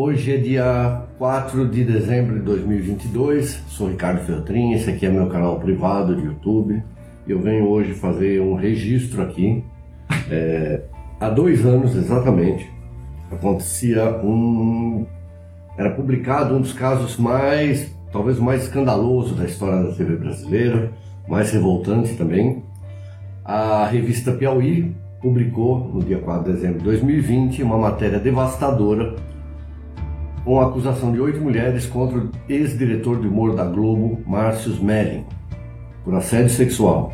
Hoje é dia 4 de dezembro de 2022. Sou Ricardo Feltrin, esse aqui é meu canal privado de YouTube. Eu venho hoje fazer um registro aqui. É, há dois anos exatamente acontecia um. Era publicado um dos casos mais, talvez o mais escandaloso da história da TV brasileira, mais revoltante também. A revista Piauí publicou, no dia 4 de dezembro de 2020, uma matéria devastadora com a acusação de oito mulheres contra o ex-diretor de humor da Globo, Márcio Smelling, por assédio sexual.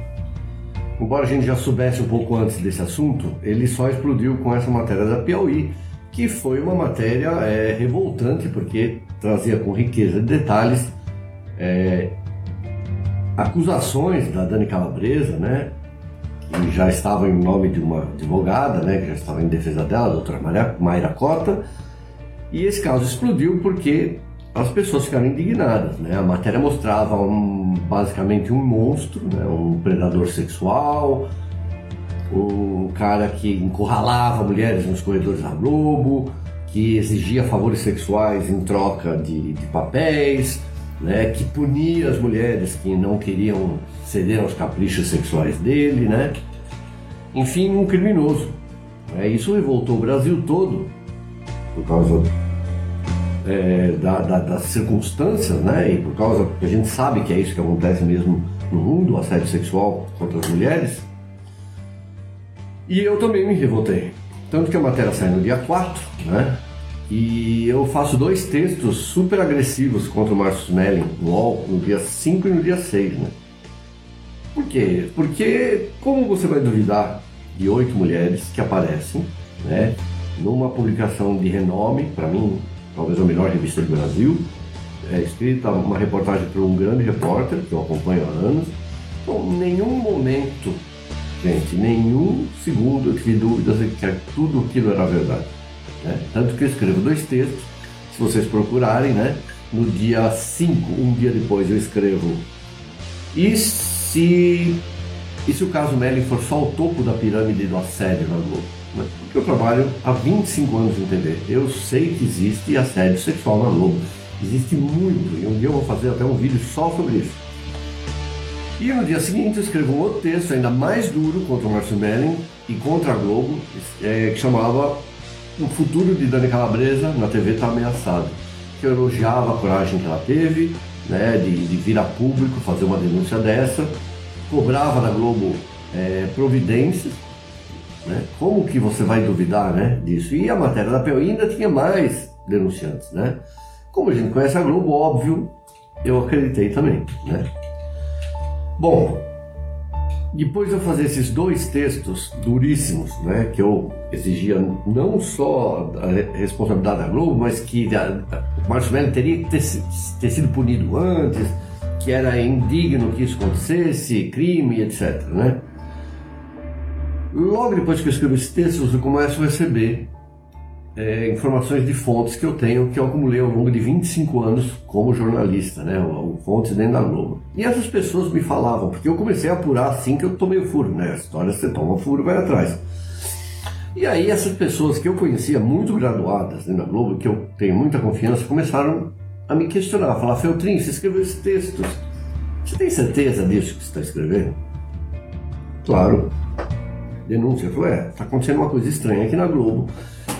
Embora a gente já soubesse um pouco antes desse assunto, ele só explodiu com essa matéria da Piauí, que foi uma matéria é, revoltante, porque trazia com riqueza de detalhes é, acusações da Dani Calabresa, né, que já estava em nome de uma advogada, né, que já estava em defesa dela, a doutora Mayra Cota, e esse caso explodiu porque as pessoas ficaram indignadas. Né? A matéria mostrava um- basicamente um monstro, né? um predador sexual, um cara que encurralava mulheres nos corredores da Globo, que exigia favores sexuais em troca de, de papéis, né? que punia as mulheres que não queriam ceder aos caprichos sexuais dele. Né? Enfim, um criminoso. né? Isso revoltou o Brasil todo por causa é, da- da- das circunstâncias, né? E por causa que a gente sabe que é isso que acontece mesmo no mundo, o assédio sexual contra as mulheres. E eu também me revoltei. Tanto que a matéria sai no dia 4, né? E eu faço dois textos super agressivos contra o Márcio Smelling no UOL no dia 5 e no dia 6, né? Por quê? Porque como você vai duvidar de oito mulheres que aparecem, né? Numa publicação de renome, para mim, talvez a melhor revista do Brasil, é escrita uma reportagem por um grande repórter que eu acompanho há anos. Então, nenhum momento, gente, nenhum segundo eu tive dúvidas de que tudo aquilo era verdade. né? Tanto que eu escrevo dois textos, se vocês procurarem, né? No dia 5, um dia depois, eu escrevo. E se, e se o caso Melling for só o topo da pirâmide do assédio na Globo? Eu trabalho há 25 anos em TV. Eu sei que existe assédio sexual na Globo. Existe muito. E um dia eu vou fazer até um vídeo só sobre isso. E no dia seguinte eu escrevo um outro texto ainda mais duro contra o Márcio Melling e contra a Globo, é, que chamava O futuro de Dani Calabresa na TV está ameaçado. Que eu elogiava a coragem que ela teve, né, de, de vir a público fazer uma denúncia dessa, cobrava da Globo é, providências, né? Como que você vai duvidar né, disso? E a matéria da PO ainda tinha mais denunciantes, né? Como a gente conhece a Globo, óbvio, eu acreditei também, né? Bom, depois de eu fazer esses dois textos duríssimos, né, que eu exigia não só a re- responsabilidade da Globo, mas que a, o Márcio Mello teria que ter, ter sido punido antes, que era indigno que isso acontecesse, crime, etc. Né? Logo depois que eu escrevo esses textos, eu começo a receber é, informações de fontes que eu tenho, que eu acumulei ao longo de 25 anos como jornalista, né? Fontes dentro da Globo. E essas pessoas me falavam, porque eu comecei a apurar assim que eu tomei o furo, né? A história você toma furo vai atrás. E aí essas pessoas que eu conhecia muito graduadas dentro da Globo, que eu tenho muita confiança, começaram a me questionar, a falar, Feltrin, você escreveu esses textos. Você tem certeza disso que você está escrevendo? Claro. Denúncia. Falei, é, está acontecendo uma coisa estranha aqui na Globo.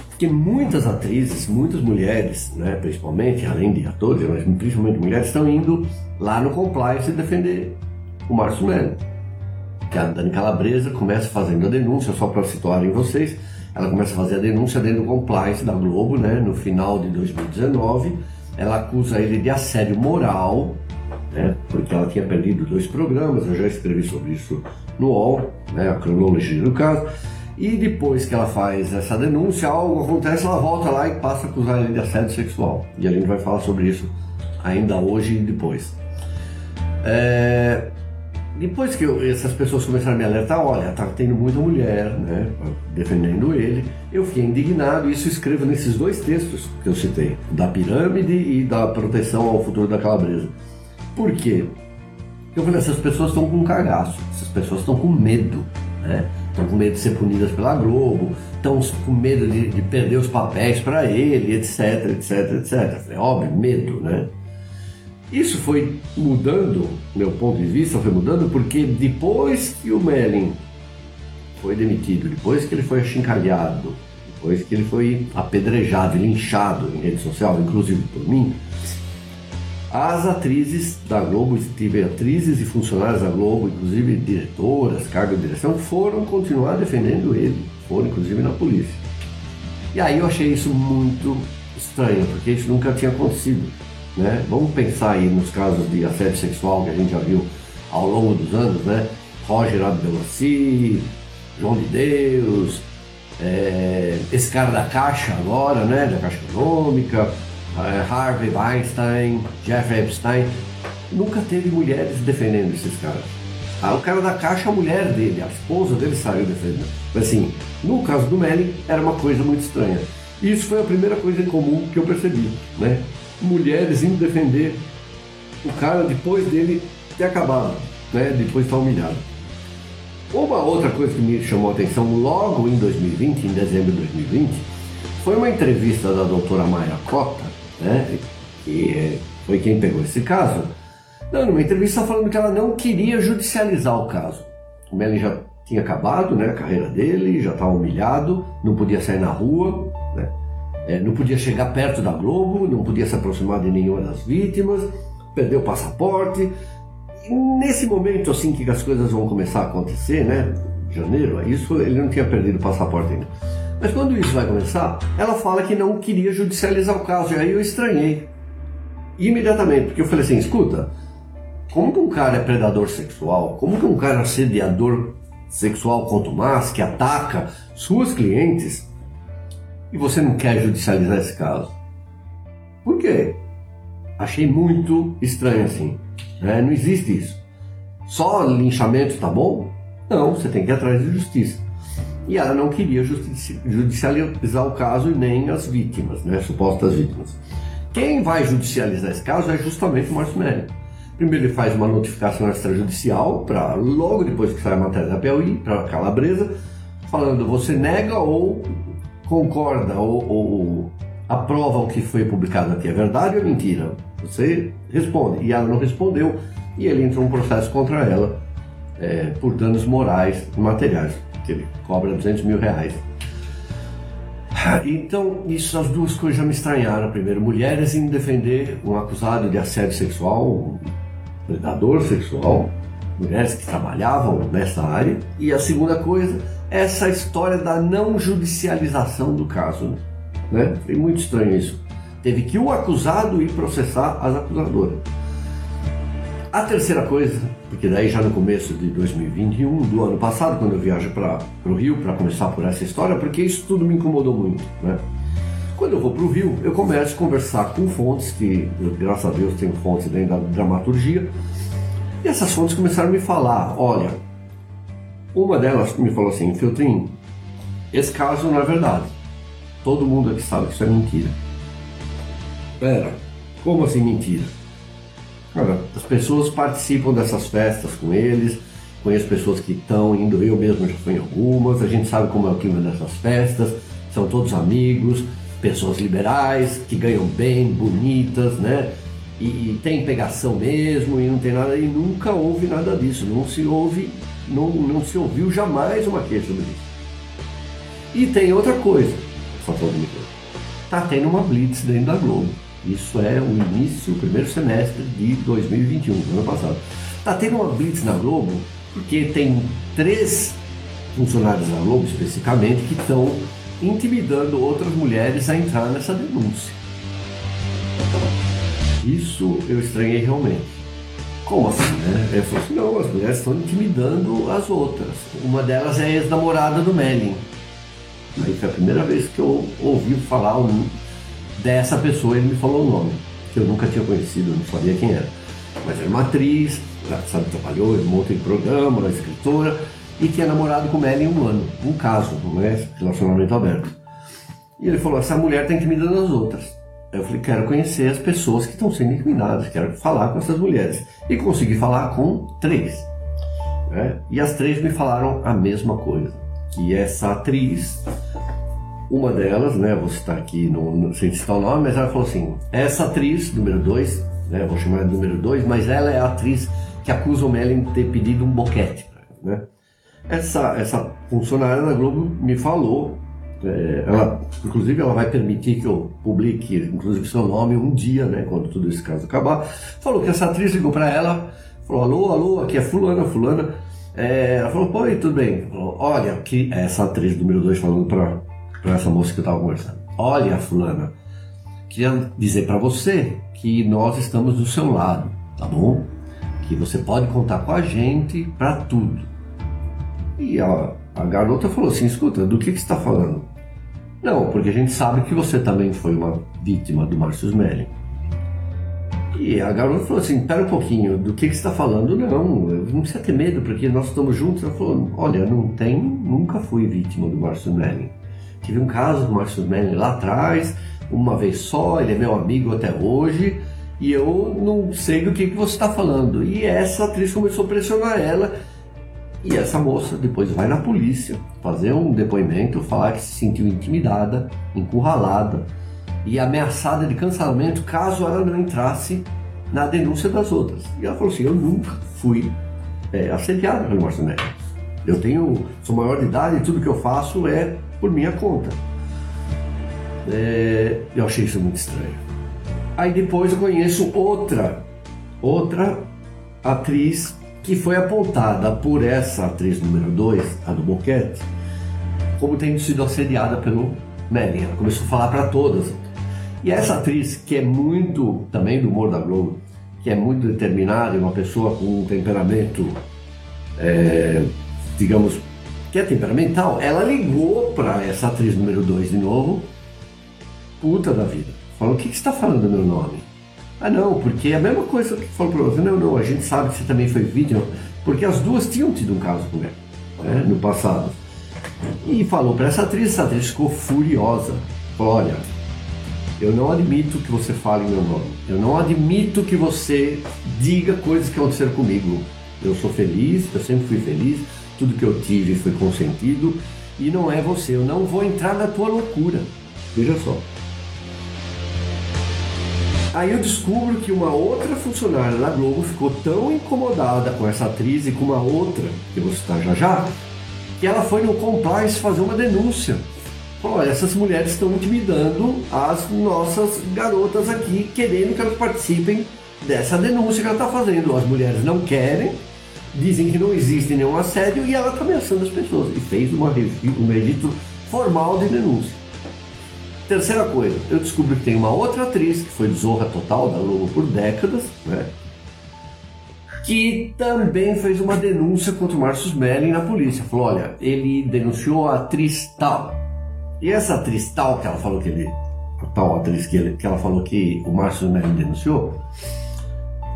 Porque muitas atrizes, muitas mulheres, né, principalmente, além de atores, mas principalmente mulheres, estão indo lá no Compliance defender o Márcio Melo. Que a Dani Calabresa começa fazendo a denúncia, só para situarem vocês, ela começa a fazer a denúncia dentro do Compliance da Globo, né, no final de 2019. Ela acusa ele de assédio moral, né, porque ela tinha perdido dois programas, eu já escrevi sobre isso no UOL, né, a cronologia do caso. E depois que ela faz essa denúncia, algo acontece, ela volta lá e passa a acusar ele de assédio sexual. E a gente vai falar sobre isso ainda hoje e depois. É, depois que eu, essas pessoas começaram a me alertar, olha, tá tendo muita mulher, né, defendendo ele, eu fiquei indignado e isso escrevo nesses dois textos que eu citei, da pirâmide e da proteção ao futuro da calabresa. Por quê? Eu falei, essas pessoas estão com cagaço, essas pessoas estão com medo, né? Estão com medo de ser punidas pela Globo, estão com medo de, de perder os papéis para ele, etc, etc, etc. Falei, óbvio, medo, né? Isso foi mudando, meu ponto de vista foi mudando, porque depois que o Melin foi demitido, depois que ele foi achincalhado, depois que ele foi apedrejado, linchado em rede social, inclusive por mim, as atrizes da Globo, tive atrizes e funcionários da Globo, inclusive diretoras, cargo de direção, foram continuar defendendo ele, foram inclusive na polícia. E aí eu achei isso muito estranho, porque isso nunca tinha acontecido. Né? Vamos pensar aí nos casos de assédio sexual que a gente já viu ao longo dos anos, né? Roger Abdelmaci, João de Deus, é, esse cara da Caixa agora, né? Da Caixa Econômica, Harvey Weinstein, Jeffrey Epstein. Nunca teve mulheres defendendo esses caras. Ah, o cara da Caixa, a mulher dele, a esposa dele saiu defendendo. Mas assim, no caso do Melly, era uma coisa muito estranha. Isso foi a primeira coisa em comum que eu percebi, né? mulheres indo defender o cara depois dele ter acabado, né? depois de estar humilhado. Uma outra coisa que me chamou a atenção logo em 2020, em dezembro de 2020, foi uma entrevista da doutora Mayra Cota, né? que foi quem pegou esse caso, dando uma entrevista falando que ela não queria judicializar o caso. O Melly já tinha acabado né, a carreira dele, já estava humilhado, não podia sair na rua, né? é, não podia chegar perto da Globo, não podia se aproximar de nenhuma das vítimas, perdeu o passaporte. E nesse momento assim que as coisas vão começar a acontecer, né? Janeiro, isso ele não tinha perdido o passaporte ainda. Mas quando isso vai começar, ela fala que não queria judicializar o caso. E aí eu estranhei. Imediatamente, porque eu falei assim: escuta, como que um cara é predador sexual? Como que um cara é assediador sexual contumaz que ataca suas clientes e você não quer judicializar esse caso. Por quê? Achei muito estranho assim. Né? Não existe isso. Só linchamento tá bom? Não, você tem que ir atrás de justiça. E ela não queria judicializar o caso e nem as vítimas, né? supostas vítimas. Quem vai judicializar esse caso é justamente o Márcio Melli. Primeiro ele faz uma notificação extrajudicial para logo depois que sai a matéria da Piauí, para Calabresa, falando você nega ou concorda ou, ou aprova o que foi publicado aqui, é verdade ou é mentira? Você responde. E ela não respondeu, e ele entrou um processo contra ela é, por danos morais e materiais, que ele cobra 200 mil reais. Então, isso, as duas coisas já me estranharam. Primeiro, mulheres em defender um acusado de assédio sexual, um predador sexual, mulheres que trabalhavam nessa área. E a segunda coisa, essa história da não judicialização do caso. Né? Foi muito estranho isso. Teve que o acusado ir processar as acusadoras. A terceira coisa, porque daí já no começo de 2021, do ano passado, quando eu viajo para o Rio para começar por essa história, porque isso tudo me incomodou muito. Né? Quando eu vou para o Rio, eu começo a conversar com fontes, que eu, graças a Deus tenho fontes dentro da dramaturgia, e essas fontes começaram a me falar: olha, uma delas me falou assim, Filtrinho, esse caso não é verdade. Todo mundo aqui sabe que isso é mentira. Pera, como assim mentira? As pessoas participam dessas festas com eles, conheço pessoas que estão indo, eu mesmo já fui em algumas, a gente sabe como é o clima dessas festas, são todos amigos, pessoas liberais, que ganham bem, bonitas, né? E, e tem pegação mesmo, e não tem nada, e nunca houve nada disso, não se ouve não, não se ouviu jamais uma queixa sobre isso. E tem outra coisa, só falando uma coisa. Está tendo uma blitz dentro da Globo. Isso é o início, o primeiro semestre de 2021, do ano passado. Está tendo uma blitz na Globo porque tem três funcionários da Globo, especificamente, que estão intimidando outras mulheres a entrar nessa denúncia. Isso eu estranhei realmente. como assim, né? Ele falou assim, não, as mulheres estão intimidando as outras. Uma delas é a ex-namorada do Melin. Aí foi a primeira vez que eu ouvi falar um, dessa pessoa, ele me falou o nome, que eu nunca tinha conhecido, não sabia quem era. Mas era uma atriz, sabe, trabalhou em um monte de programa, uma escritora, e tinha namorado com Melin um ano, um caso, não é relacionamento aberto. E ele falou, essa mulher está intimidando as outras. Eu falei, quero conhecer as pessoas que estão sendo incriminadas, quero falar com essas mulheres. E consegui falar com três. Né? E as três me falaram a mesma coisa, que essa atriz, uma delas, né, vou citar aqui, no, no, sem citar o nome, mas ela falou assim, essa atriz, número dois, né, vou chamar de número dois, mas ela é a atriz que acusa o Melin de ter pedido um boquete. Né? Essa, essa funcionária da Globo me falou é, ela, inclusive, ela vai permitir que eu publique, inclusive, seu nome um dia, né, quando tudo esse caso acabar. Falou que essa atriz ligou para ela, falou: alô, alô, aqui é Fulana, Fulana. É, ela falou: pô, tudo bem. Falou, Olha, aqui, essa atriz número 2 falando para essa moça que eu estava conversando: Olha, Fulana, queria dizer para você que nós estamos do seu lado, tá bom? Que você pode contar com a gente para tudo. E ela a garota falou assim: escuta, do que, que você está falando? Não, porque a gente sabe que você também foi uma vítima do Márcio Smelling. E a garota falou assim: pera um pouquinho, do que, que você está falando? Não, não precisa ter medo, porque nós estamos juntos. Ela falou: olha, não tem, nunca fui vítima do Márcio Smelling. Tive um caso do Márcio Smelling lá atrás, uma vez só, ele é meu amigo até hoje e eu não sei do que, que você está falando. E essa atriz começou a pressionar ela e essa moça depois vai na polícia fazer um depoimento, falar que se sentiu intimidada, encurralada e ameaçada de cancelamento caso ela não entrasse na denúncia das outras. E ela falou assim: Eu nunca fui é, assediada pelo Marcinelli. Eu tenho, sou maior de idade e tudo que eu faço é por minha conta. É, eu achei isso muito estranho. Aí depois eu conheço outra, outra atriz que foi apontada por essa atriz número 2, a do Boquete, como tendo sido assediada pelo Melly. Ela começou a falar para todas. E essa atriz, que é muito, também do humor da Globo, que é muito determinada, uma pessoa com um temperamento, é, digamos, que é temperamental, ela ligou para essa atriz número 2 de novo, puta da vida. Falou: o que, que você está falando do meu nome? Ah, não, porque é a mesma coisa que falou para você. Não, não, a gente sabe que você também foi vítima, porque as duas tinham tido um caso com ela, né, no passado. E falou para essa atriz, essa atriz ficou furiosa. Falou: olha, eu não admito que você fale meu nome. Eu não admito que você diga coisas que aconteceram comigo. Eu sou feliz, eu sempre fui feliz, tudo que eu tive foi consentido e não é você. Eu não vou entrar na tua loucura. Veja só. Aí eu descubro que uma outra funcionária da Globo ficou tão incomodada com essa atriz e com uma outra, que eu vou citar já já, que ela foi no compliance fazer uma denúncia. Falou, olha, essas mulheres estão intimidando as nossas garotas aqui, querendo que elas participem dessa denúncia que ela está fazendo. As mulheres não querem, dizem que não existe nenhum assédio e ela está ameaçando as pessoas. E fez uma, um registro formal de denúncia. Terceira coisa, eu descobri que tem uma outra atriz que foi Zorra Total da Globo por décadas, né? Que também fez uma denúncia contra o Marcus Melling na polícia. Falou: olha, ele denunciou a atriz tal. E essa atriz tal que ela falou que ele. A tal atriz que, ele, que ela falou que o Marcus Melling denunciou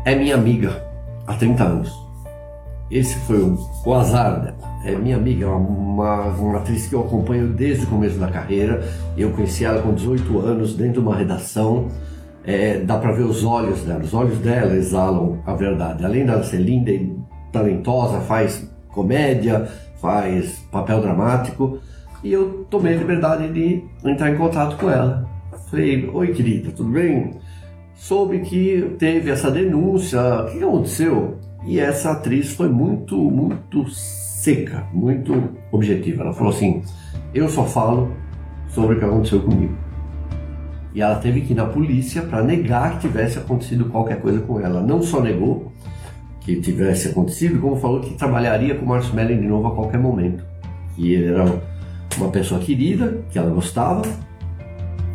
é minha amiga há 30 anos. Esse foi o, o azar dela é minha amiga, uma, uma atriz que eu acompanho desde o começo da carreira. Eu conheci ela com 18 anos dentro de uma redação. É, dá para ver os olhos dela. Os olhos dela exalam a verdade. Além dela ser linda e talentosa, faz comédia, faz papel dramático. E eu tomei a liberdade de entrar em contato com ela. Falei, oi querida, tudo bem? Soube que teve essa denúncia, o que aconteceu? E essa atriz foi muito, muito seca, muito objetiva. Ela falou assim: Eu só falo sobre o que aconteceu comigo. E ela teve que ir na polícia para negar que tivesse acontecido qualquer coisa com ela. Não só negou que tivesse acontecido, como falou que trabalharia com o Márcio Melling de novo a qualquer momento. Que ele era uma pessoa querida, que ela gostava,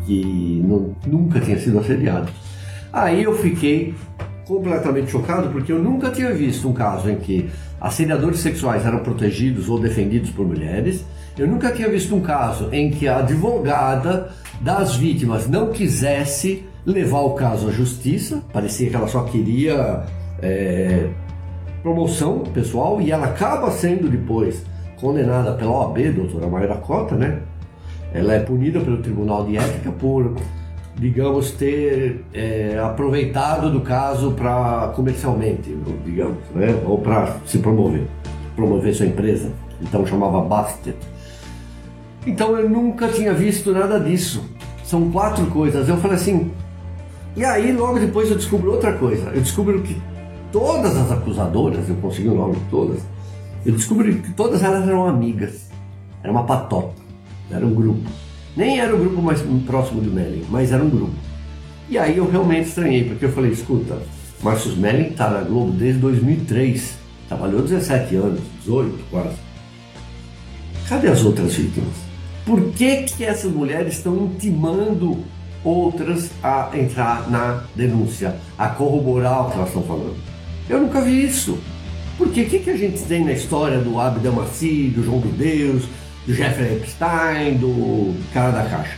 que não, nunca tinha sido assediado. Aí eu fiquei completamente chocado porque eu nunca tinha visto um caso em que assediadores sexuais eram protegidos ou defendidos por mulheres. Eu nunca tinha visto um caso em que a advogada das vítimas não quisesse levar o caso à justiça, parecia que ela só queria é, promoção pessoal e ela acaba sendo depois condenada pela OAB, doutora Mayra Cota, né? Ela é punida pelo Tribunal de Ética por, digamos, ter é, aproveitado do caso para comercialmente, digamos, né? Ou para se promover, promover sua empresa. Então chamava Bastet. Então eu nunca tinha visto nada disso. São quatro coisas. Eu falei assim. E aí logo depois eu descubro outra coisa. Eu descubro que todas as acusadoras, eu consegui o nome de todas, eu descobri que todas elas eram amigas. Era uma patota. Era um grupo. Nem era o grupo mais próximo do Melling, mas era um grupo. E aí eu realmente estranhei, porque eu falei, escuta, Marcos Melling está na Globo desde 2003. Trabalhou 17 anos, 18 quase. Cadê as outras vítimas? Por que, que essas mulheres estão intimando outras a entrar na denúncia, a corroborar o que elas estão falando? Eu nunca vi isso. Porque o que, que a gente tem na história do Abdel Maci, do João de Deus, do Jeffrey Epstein, do cara da caixa?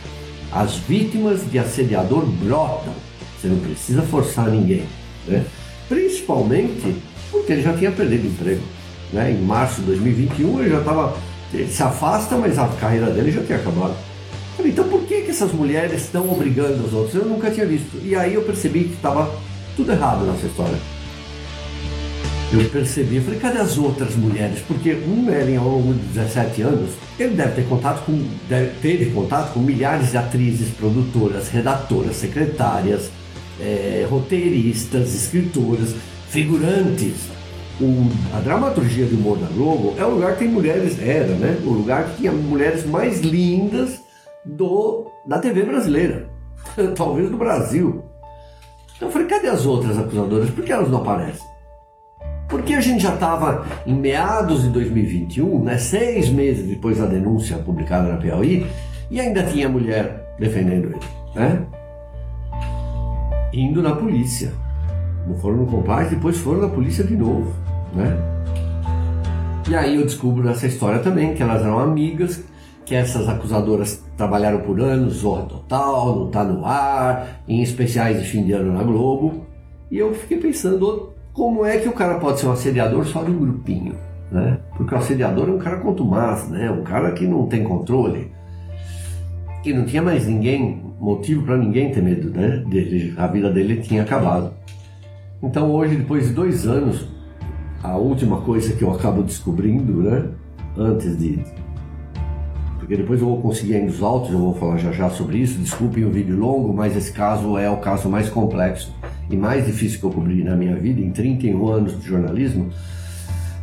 As vítimas de assediador brotam. Você não precisa forçar ninguém. Né? Principalmente porque ele já tinha perdido emprego. Né? Em março de 2021 ele já estava. Ele se afasta, mas a carreira dele já tinha acabado. Então por que, que essas mulheres estão obrigando os outros? Eu nunca tinha visto. E aí eu percebi que estava tudo errado nessa história eu percebi, falei, cadê as outras mulheres? Porque um Ellen, ao longo de 17 anos, ele deve ter contato com, deve, teve contato com milhares de atrizes, produtoras, redatoras, secretárias, é, roteiristas, escritoras, figurantes. O, a dramaturgia do humor da Globo é o lugar que tem mulheres, era, né? O lugar que tinha mulheres mais lindas do, da TV brasileira, talvez do Brasil. Então eu falei, cadê as outras acusadoras? Por que elas não aparecem? Porque a gente já estava em meados de 2021, né, seis meses depois da denúncia publicada na Piauí, e ainda tinha mulher defendendo ele, né? Indo na polícia. Não foram no Compaz, depois foram na polícia de novo, né? E aí eu descubro essa história também, que elas eram amigas, que essas acusadoras trabalharam por anos, Zorra Total, não tá no ar, em especiais de fim de ano na Globo. E eu fiquei pensando, como é que o cara pode ser um assediador só de um grupinho? Né? Porque o assediador é um cara contumaz, né? um cara que não tem controle, que não tinha mais ninguém, motivo para ninguém ter medo né? dele, a vida dele tinha acabado. Então hoje, depois de dois anos, a última coisa que eu acabo descobrindo, né? antes de. Porque depois eu vou conseguir ainda os autos, eu vou falar já já sobre isso. Desculpem o vídeo longo, mas esse caso é o caso mais complexo e mais difícil que eu cobri na minha vida, em 31 anos de jornalismo,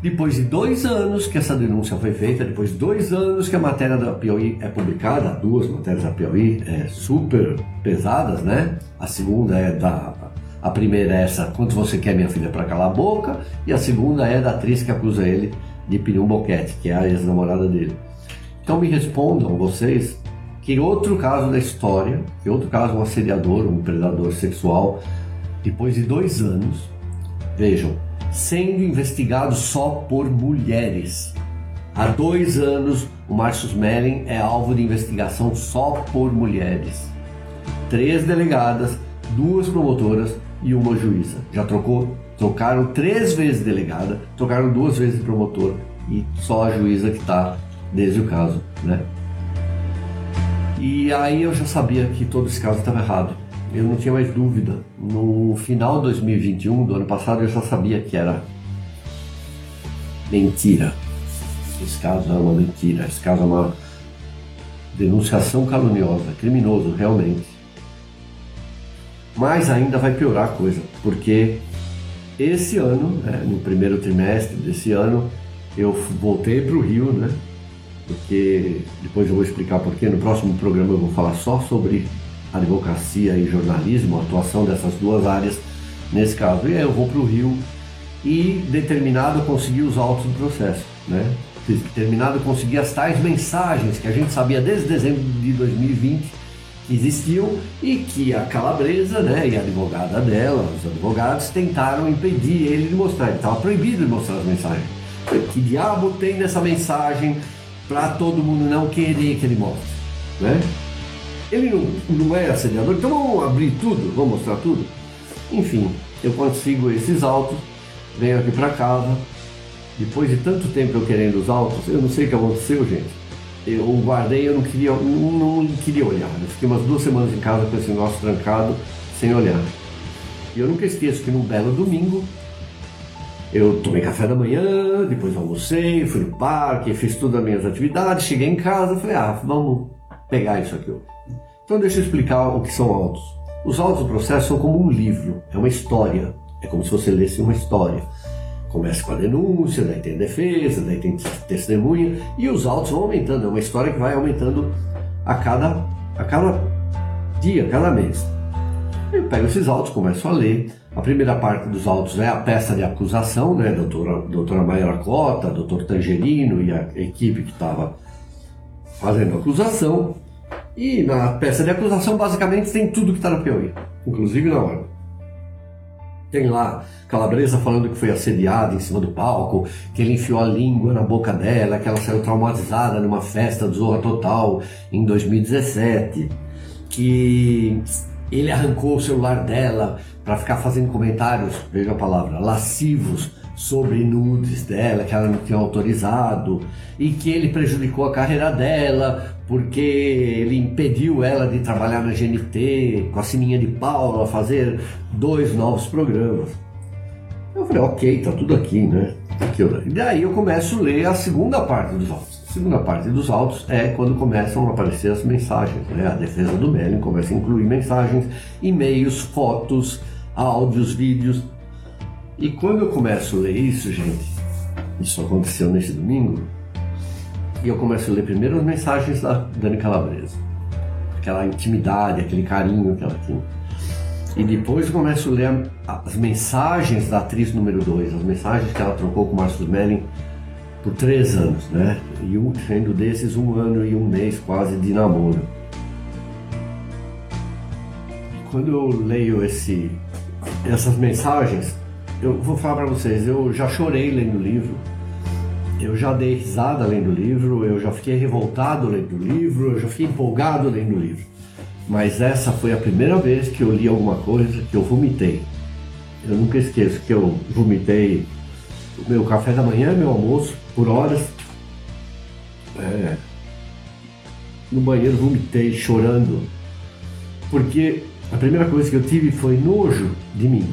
depois de dois anos que essa denúncia foi feita, depois de dois anos que a matéria da Piauí é publicada, duas matérias da Piauí é, super pesadas, né? A segunda é da. A primeira é essa, quanto você quer minha filha para calar a boca, e a segunda é da atriz que acusa ele de pedir um boquete, que é a ex-namorada dele. Então me respondam vocês que outro caso da história, que outro caso um assediador, um predador sexual depois de dois anos, vejam, sendo investigado só por mulheres. Há dois anos, o Marcius Melling é alvo de investigação só por mulheres. Três delegadas, duas promotoras e uma juíza. Já trocou, trocaram três vezes delegada, trocaram duas vezes promotor e só a juíza que está desde o caso, né? E aí eu já sabia que todo esse caso estava errado eu não tinha mais dúvida. No final de 2021, do ano passado, eu já sabia que era mentira. Esse caso é uma mentira, esse caso é uma denunciação caluniosa, criminoso, realmente. Mas ainda vai piorar a coisa, porque esse ano, né, no primeiro trimestre desse ano, eu voltei para o Rio, né? Porque depois eu vou explicar porque no próximo programa eu vou falar só sobre advocacia e jornalismo, a atuação dessas duas áreas nesse caso. E aí eu vou para o Rio e determinado consegui os autos do processo, né? Determinado consegui as tais mensagens que a gente sabia desde dezembro de 2020 existiam e que a calabresa né, e a advogada dela, os advogados, tentaram impedir ele de mostrar. Ele estava proibido de mostrar as mensagens. Que diabo tem nessa mensagem para todo mundo não querer que ele mostre? Né? Ele não, não é assediador, então vamos abrir tudo, vamos mostrar tudo. Enfim, eu consigo esses autos, venho aqui para casa. Depois de tanto tempo eu querendo os autos, eu não sei o que aconteceu, gente eu guardei, eu não queria, não, não queria olhar. Eu fiquei umas duas semanas em casa com esse negócio trancado, sem olhar. E eu nunca esqueço que num belo domingo, eu tomei café da manhã, depois almocei, fui no parque, fiz todas as minhas atividades, cheguei em casa falei, ah, vamos pegar isso aqui. Então deixa eu explicar o que são autos. Os autos do processo são como um livro, é uma história. É como se você lesse uma história. Começa com a denúncia, daí tem a defesa, daí tem testemunha e os autos vão aumentando. É uma história que vai aumentando a cada, a cada dia, a cada mês. Eu pego esses autos, começo a ler. A primeira parte dos autos é a peça de acusação, né? Doutora, doutora Mayra Cota, doutor Tangerino e a equipe que estava fazendo a acusação. E na peça de acusação, basicamente, tem tudo que está na POI, inclusive na ordem. Tem lá Calabresa falando que foi assediada em cima do palco, que ele enfiou a língua na boca dela, que ela saiu traumatizada numa festa do Zorra Total em 2017, que ele arrancou o celular dela para ficar fazendo comentários, veja a palavra, lascivos sobre nudes dela que ela não tinha autorizado e que ele prejudicou a carreira dela porque ele impediu ela de trabalhar na GNT com a Sininha de Paula fazer dois novos programas. Eu falei, ok, tá tudo aqui, né? E daí eu começo a ler a segunda parte dos autos. A segunda parte dos autos é quando começam a aparecer as mensagens, né? A defesa do Melling começa a incluir mensagens, e-mails, fotos, áudios, vídeos. E quando eu começo a ler isso, gente, isso aconteceu nesse domingo, e eu começo a ler primeiro as mensagens da Dani Calabresa. Aquela intimidade, aquele carinho que ela tinha. E depois começo a ler as mensagens da atriz número 2, as mensagens que ela trocou com o Márcio Melling por três anos, né? E um, sendo desses um ano e um mês quase de namoro. Quando eu leio esse, essas mensagens, eu vou falar para vocês, eu já chorei lendo o livro, eu já dei risada lendo o livro, eu já fiquei revoltado lendo o livro, eu já fiquei empolgado lendo o livro. Mas essa foi a primeira vez que eu li alguma coisa que eu vomitei. Eu nunca esqueço que eu vomitei o meu café da manhã, meu almoço, por horas. É, no banheiro vomitei chorando. Porque a primeira coisa que eu tive foi nojo de mim,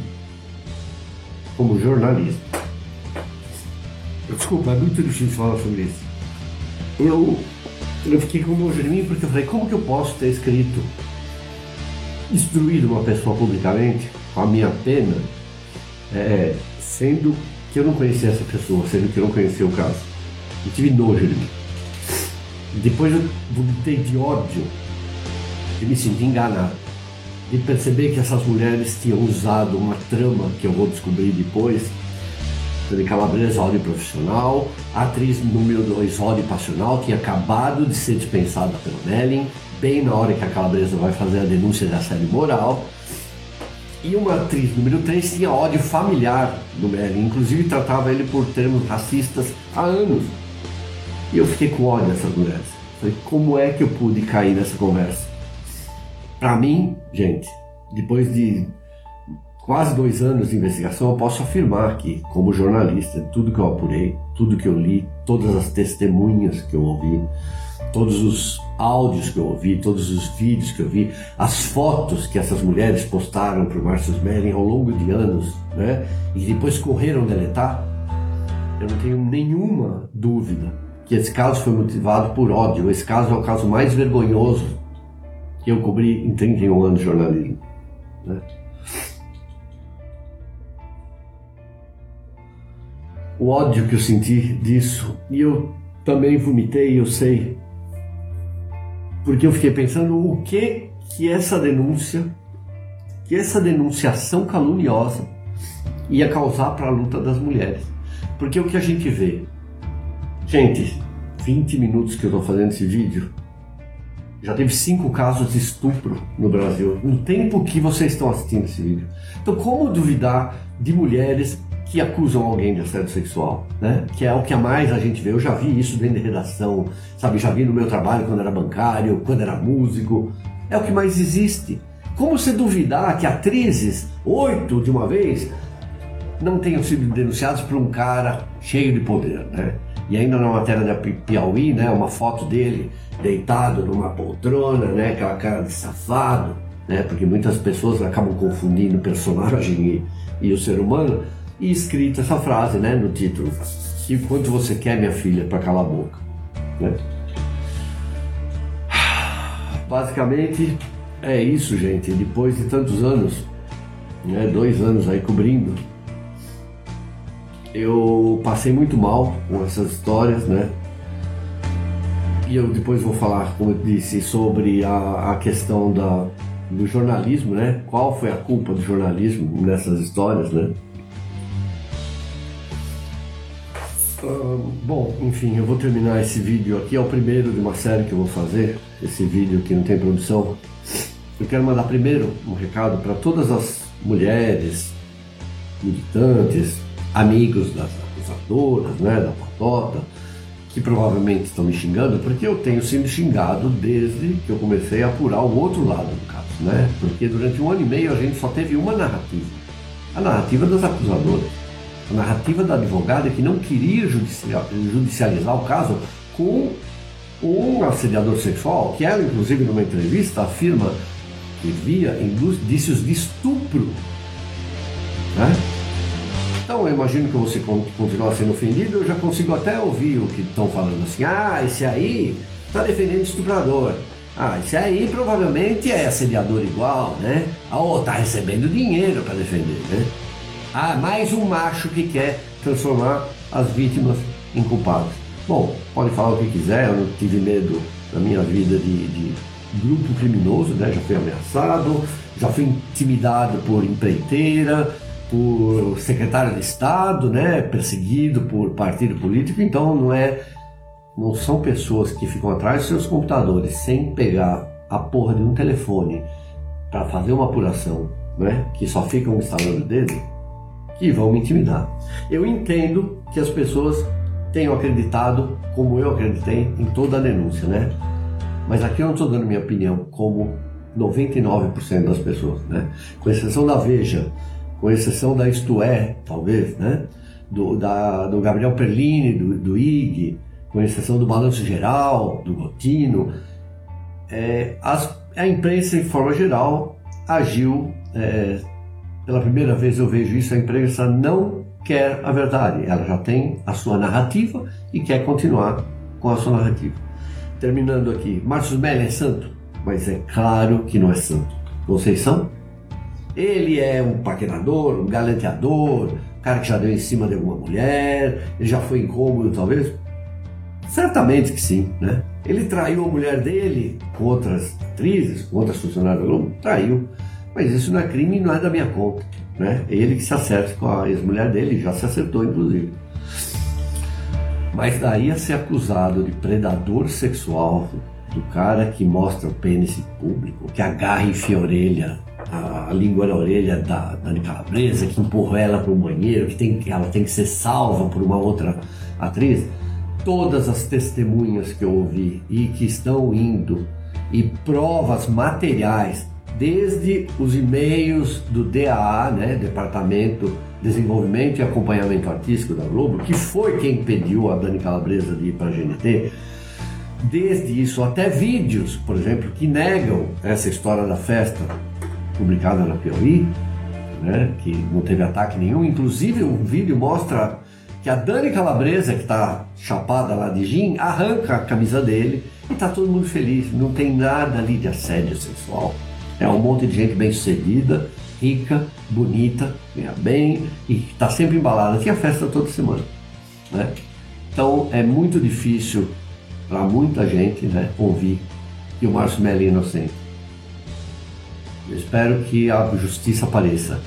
como jornalista. Desculpa, é muito difícil falar sobre isso. Eu, eu fiquei com nojo de mim porque eu falei, como que eu posso ter escrito destruído uma pessoa publicamente com a minha pena, é, sendo que eu não conhecia essa pessoa, sendo que eu não conhecia o caso. Eu tive nojo de mim. Depois eu vomitei de ódio, de me sentir enganado, de perceber que essas mulheres tinham usado uma trama que eu vou descobrir depois Dani Calabresa, ódio profissional. Atriz número 2, ódio passional, tinha acabado de ser dispensada pelo Melling, bem na hora que a Calabresa vai fazer a denúncia de assédio moral. E uma atriz número 3 tinha ódio familiar do Melling, inclusive tratava ele por termos racistas há anos. E eu fiquei com ódio dessas mulheres. Falei, como é que eu pude cair nessa conversa? Para mim, gente, depois de quase dois anos de investigação, eu posso afirmar que, como jornalista, tudo que eu apurei, tudo que eu li, todas as testemunhas que eu ouvi, todos os áudios que eu ouvi, todos os vídeos que eu vi, as fotos que essas mulheres postaram para o Márcio Smelling ao longo de anos, né, e depois correram deletar, eu não tenho nenhuma dúvida que esse caso foi motivado por ódio. Esse caso é o caso mais vergonhoso que eu cobri em 31 anos de jornalismo. Né? o ódio que eu senti disso. E eu também vomitei, eu sei. Porque eu fiquei pensando o que que essa denúncia, que essa denunciação caluniosa ia causar para a luta das mulheres. Porque o que a gente vê, gente, 20 minutos que eu estou fazendo esse vídeo, Já teve cinco casos de estupro no Brasil, no tempo que vocês estão assistindo esse vídeo. Então, como duvidar de mulheres que acusam alguém de assédio sexual, né? Que é o que a mais a gente vê. Eu já vi isso dentro de redação, sabe? Já vi no meu trabalho quando era bancário, quando era músico. É o que mais existe. Como você duvidar que atrizes, oito de uma vez, não tenham sido denunciados por um cara cheio de poder, né? E ainda na matéria da Piauí, né, uma foto dele deitado numa poltrona, né, aquela cara de safado, né, porque muitas pessoas acabam confundindo o personagem e, e o ser humano, e escrita essa frase, né, no título, e quanto você quer, minha filha, para calar a boca, né? Basicamente é isso, gente. Depois de tantos anos, né, dois anos aí cobrindo, eu passei muito mal com essas histórias, né? E eu depois vou falar, como eu disse, sobre a, a questão da, do jornalismo, né? Qual foi a culpa do jornalismo nessas histórias, né? Uh, bom, enfim, eu vou terminar esse vídeo aqui. É o primeiro de uma série que eu vou fazer. Esse vídeo que não tem produção. Eu quero mandar primeiro um recado para todas as mulheres, militantes, amigos das acusadoras, né, da patota, que provavelmente estão me xingando, porque eu tenho sido xingado desde que eu comecei a apurar o outro lado do caso, né? Porque durante um ano e meio a gente só teve uma narrativa, a narrativa das acusadoras, a narrativa da advogada que não queria judicializar o caso com um assediador sexual, que ela, inclusive, numa entrevista, afirma que via indícios de estupro. Né? Então eu imagino que você continua sendo ofendido, eu já consigo até ouvir o que estão falando assim, ah, esse aí está defendendo estuprador. Ah, esse aí provavelmente é assediador igual, né? Ah, ou tá recebendo dinheiro para defender, né? Ah, mais um macho que quer transformar as vítimas em culpados. Bom, pode falar o que quiser, eu não tive medo na minha vida de, de grupo criminoso, né? Já fui ameaçado, já fui intimidado por empreiteira, por secretário de Estado, né, perseguido por partido político, então não é não são pessoas que ficam atrás dos seus computadores sem pegar a porra de um telefone para fazer uma apuração, né, que só ficam instalando o dedo, que vão me intimidar. Eu entendo que as pessoas tenham acreditado, como eu acreditei, em toda a denúncia, né? Mas aqui eu não estou dando minha opinião, como 99% das pessoas, né? Com exceção da Veja, com exceção da Isto É, talvez, né? Do, da, do Gabriel Perlini, do, do IG, com exceção do Balanço Geral, do Gotino, é, as, a imprensa, em forma geral, agiu. É, pela primeira vez eu vejo isso, a imprensa não quer a verdade, ela já tem a sua narrativa e quer continuar com a sua narrativa. Terminando aqui, Márcio Melli é santo? Mas é claro que não é santo. Vocês são? Ele é um paquerador, um galanteador, um cara que já deu em cima de alguma mulher, ele já foi incômodo talvez? Certamente que sim, né? Ele traiu a mulher dele com outras atrizes, com outras funcionárias da Globo? Traiu. Mas isso não é crime e não é da minha conta, né? Ele que se acerte com a ex-mulher dele, já se acertou inclusive. Mas daí a ser acusado de predador sexual, do cara que mostra o pênis público, que agarra e enfia a orelha a, língua na orelha da Dani Calabresa, que empurrou ela para o banheiro, que tem, ela tem que ser salva por uma outra atriz. Todas as testemunhas que eu ouvi e que estão indo, e provas materiais, desde os e-mails do DAA, né, Departamento de Desenvolvimento e Acompanhamento Artístico da Globo, que foi quem pediu a Dani Calabresa de ir para a GNT, desde isso até vídeos, por exemplo, que negam essa história da festa publicada na Piauí, né, que não teve ataque nenhum. Inclusive, um vídeo mostra que a Dani Calabresa, que está chapada lá de gin, arranca a camisa dele e está todo mundo feliz. Não tem nada ali de assédio sexual. É um monte de gente bem sucedida, rica, bonita, ganha bem e está sempre embalada. Tinha festa toda semana. Né? Então é muito difícil para muita gente né, ouvir que o Márcio Melli é inocente. Eu espero que a justiça apareça.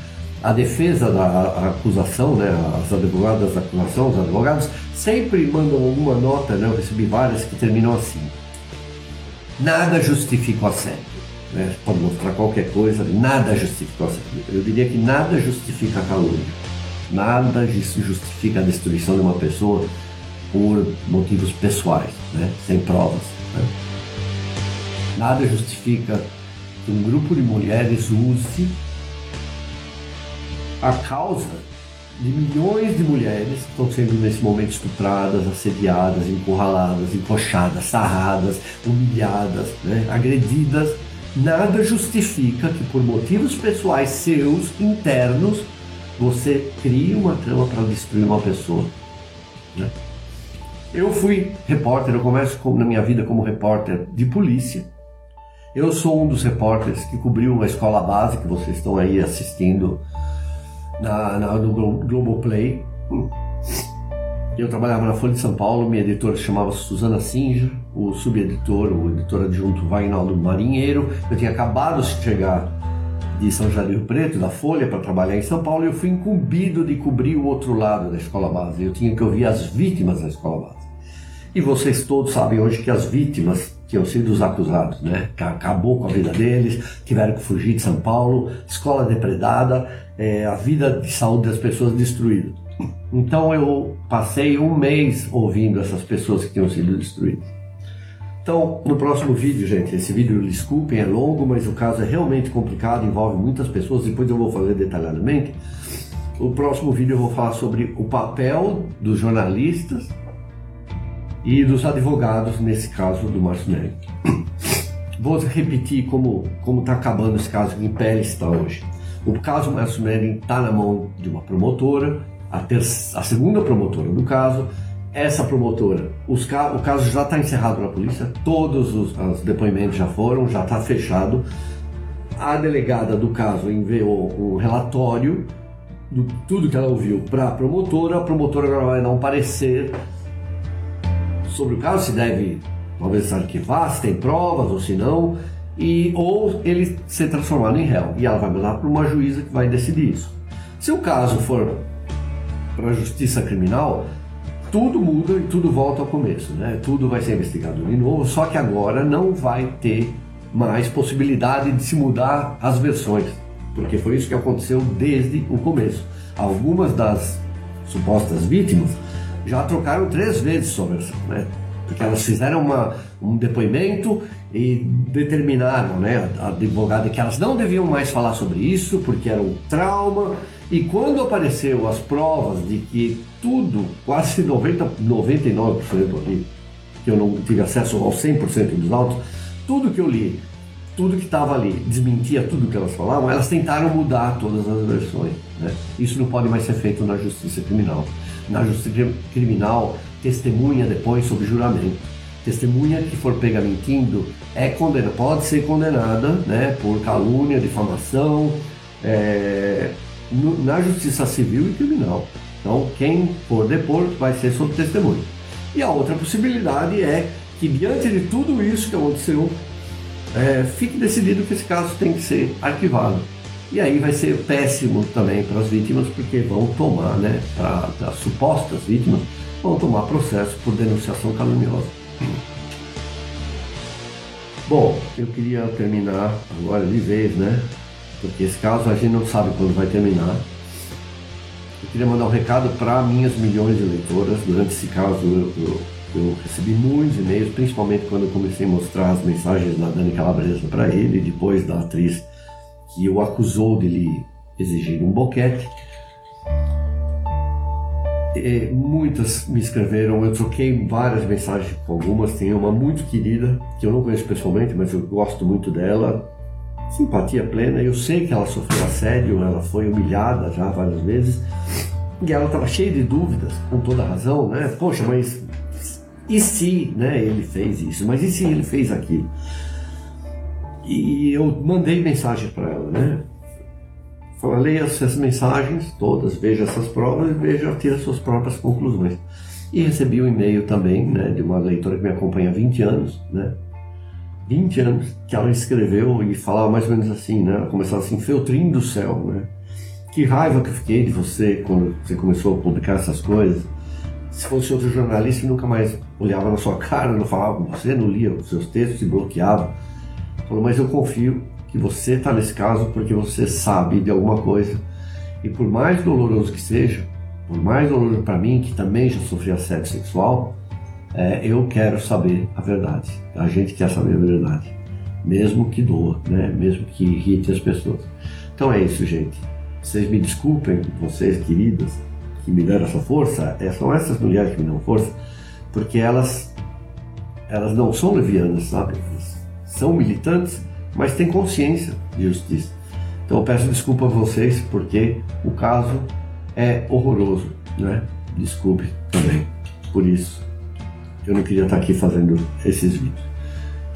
A defesa da acusação, né, as advogadas da acusação, os advogados, sempre mandam alguma nota, né, eu recebi várias que terminam assim. Nada justifica o assédio. Né? Pode mostrar qualquer coisa, nada justifica o assédio. Eu diria que nada justifica a calúnia. Nada justifica a destruição de uma pessoa por motivos pessoais, né? sem provas. Né? Nada justifica que um grupo de mulheres use a causa de milhões de mulheres que estão sendo nesse momento estupradas, assediadas, encurraladas, encoxadas, sarradas, humilhadas, né? agredidas. Nada justifica que por motivos pessoais seus, internos, você crie uma trama para destruir uma pessoa. Né? Eu fui repórter, eu começo na minha vida como repórter de polícia. Eu sou um dos repórteres que cobriu a escola base que vocês estão aí assistindo na, na, no Globoplay. Eu trabalhava na Folha de São Paulo, minha editora chamava Suzana Singer, o subeditor, o editor adjunto Vagnaldo Marinheiro. Eu tinha acabado de chegar de São Rio Preto, da Folha, para trabalhar em São Paulo, e eu fui incumbido de cobrir o outro lado da escola base. Eu tinha que ouvir as vítimas da escola base. E vocês todos sabem hoje que as vítimas tinham sido os acusados, né? Que acabou com a vida deles, tiveram que fugir de São Paulo, escola depredada, é, a vida de saúde das pessoas destruída. Então eu passei um mês ouvindo essas pessoas que tinham sido destruídas. Então, no próximo vídeo, gente, esse vídeo, desculpem, é longo, mas o caso é realmente complicado, envolve muitas pessoas, depois eu vou fazer detalhadamente. O próximo vídeo eu vou falar sobre o papel dos jornalistas e dos advogados nesse caso do Márcio Neri. Vou repetir como está acabando esse caso em pele está hoje. O caso Márcio Neri está na mão de uma promotora, a, ter, a segunda promotora do caso, essa promotora, os, o caso já está encerrado na polícia, todos os, os depoimentos já foram, já está fechado. A delegada do caso enviou um relatório de tudo que ela ouviu para a promotora, a promotora agora vai dar um parecer sobre o caso, se deve talvez arquivar, se tem provas ou se não, e, ou ele ser transformado em réu. E ela vai mandar para uma juíza que vai decidir isso. Se o caso for para a justiça criminal, tudo muda e tudo volta ao começo, né? Tudo vai ser investigado de novo, só que agora não vai ter mais possibilidade de se mudar as versões, porque foi isso que aconteceu desde o começo. Algumas das supostas vítimas já trocaram três vezes versão, né? Porque elas fizeram uma, um depoimento e determinaram, né, a advogada que elas não deviam mais falar sobre isso porque era um trauma. E quando apareceu as provas de que tudo, quase 90, 99% ali, que eu não tive acesso ao 100% dos autos, tudo que eu li, tudo que estava ali desmentia tudo que elas falavam, elas tentaram mudar todas as versões. Né? Isso não pode mais ser feito na justiça criminal. Na justiça criminal, testemunha depois sob juramento. Testemunha que for pega mentindo é condenada, pode ser condenada né, por calúnia, difamação, é, no, na justiça civil e criminal. Então, quem for depor vai ser sob testemunho. E a outra possibilidade é que, diante de tudo isso que aconteceu, é, fique decidido que esse caso tem que ser arquivado. E aí vai ser péssimo também para as vítimas, porque vão tomar, né, para as supostas vítimas, vão tomar processo por denunciação caluniosa. Bom, eu queria terminar agora de vez, né? Porque esse caso a gente não sabe quando vai terminar. Eu queria mandar um recado para minhas milhões de leitoras. Durante esse caso eu, eu, eu recebi muitos e-mails, principalmente quando eu comecei a mostrar as mensagens da Dani Calabresa para ele, depois da atriz que o acusou de lhe exigir um boquete. E muitas me escreveram, eu troquei várias mensagens com algumas, tem uma muito querida, que eu não conheço pessoalmente, mas eu gosto muito dela, simpatia plena, eu sei que ela sofreu assédio, ela foi humilhada já várias vezes, e ela estava cheia de dúvidas, com toda razão, né? Poxa, mas e se né, ele fez isso? Mas e se ele fez aquilo? E eu mandei mensagem para ela, né? Falei, essas mensagens todas, veja essas provas e veja, tira suas próprias conclusões. E recebi um e-mail também, né, de uma leitora que me acompanha há 20 anos, né? 20 anos que ela escreveu e falava mais ou menos assim, né? Ela começava assim, Feltrinho do céu, né? Que raiva que eu fiquei de você quando você começou a publicar essas coisas. se fosse outro jornalista nunca mais olhava na sua cara, não falava com você, não lia os seus textos, se bloqueava. Falou, mas eu confio que você está nesse caso porque você sabe de alguma coisa. E por mais doloroso que seja, por mais doloroso para mim, que também já sofri assédio sexual, é, eu quero saber a verdade. A gente quer saber a verdade, mesmo que doa, né? mesmo que irrite as pessoas. Então é isso, gente. Vocês me desculpem, vocês queridas, que me deram essa força, é, são essas mulheres que me dão força, porque elas, elas não são levianas, sabe? São militantes, mas têm consciência de justiça. Então eu peço desculpa a vocês, porque o caso é horroroso, né? Desculpe também por isso. Eu não queria estar aqui fazendo esses vídeos.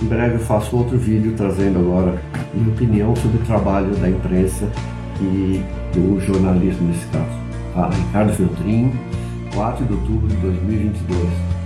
Em breve eu faço outro vídeo trazendo agora minha opinião sobre o trabalho da imprensa e do jornalismo nesse caso. Tá? Ricardo Feltrin, 4 de outubro de 2022.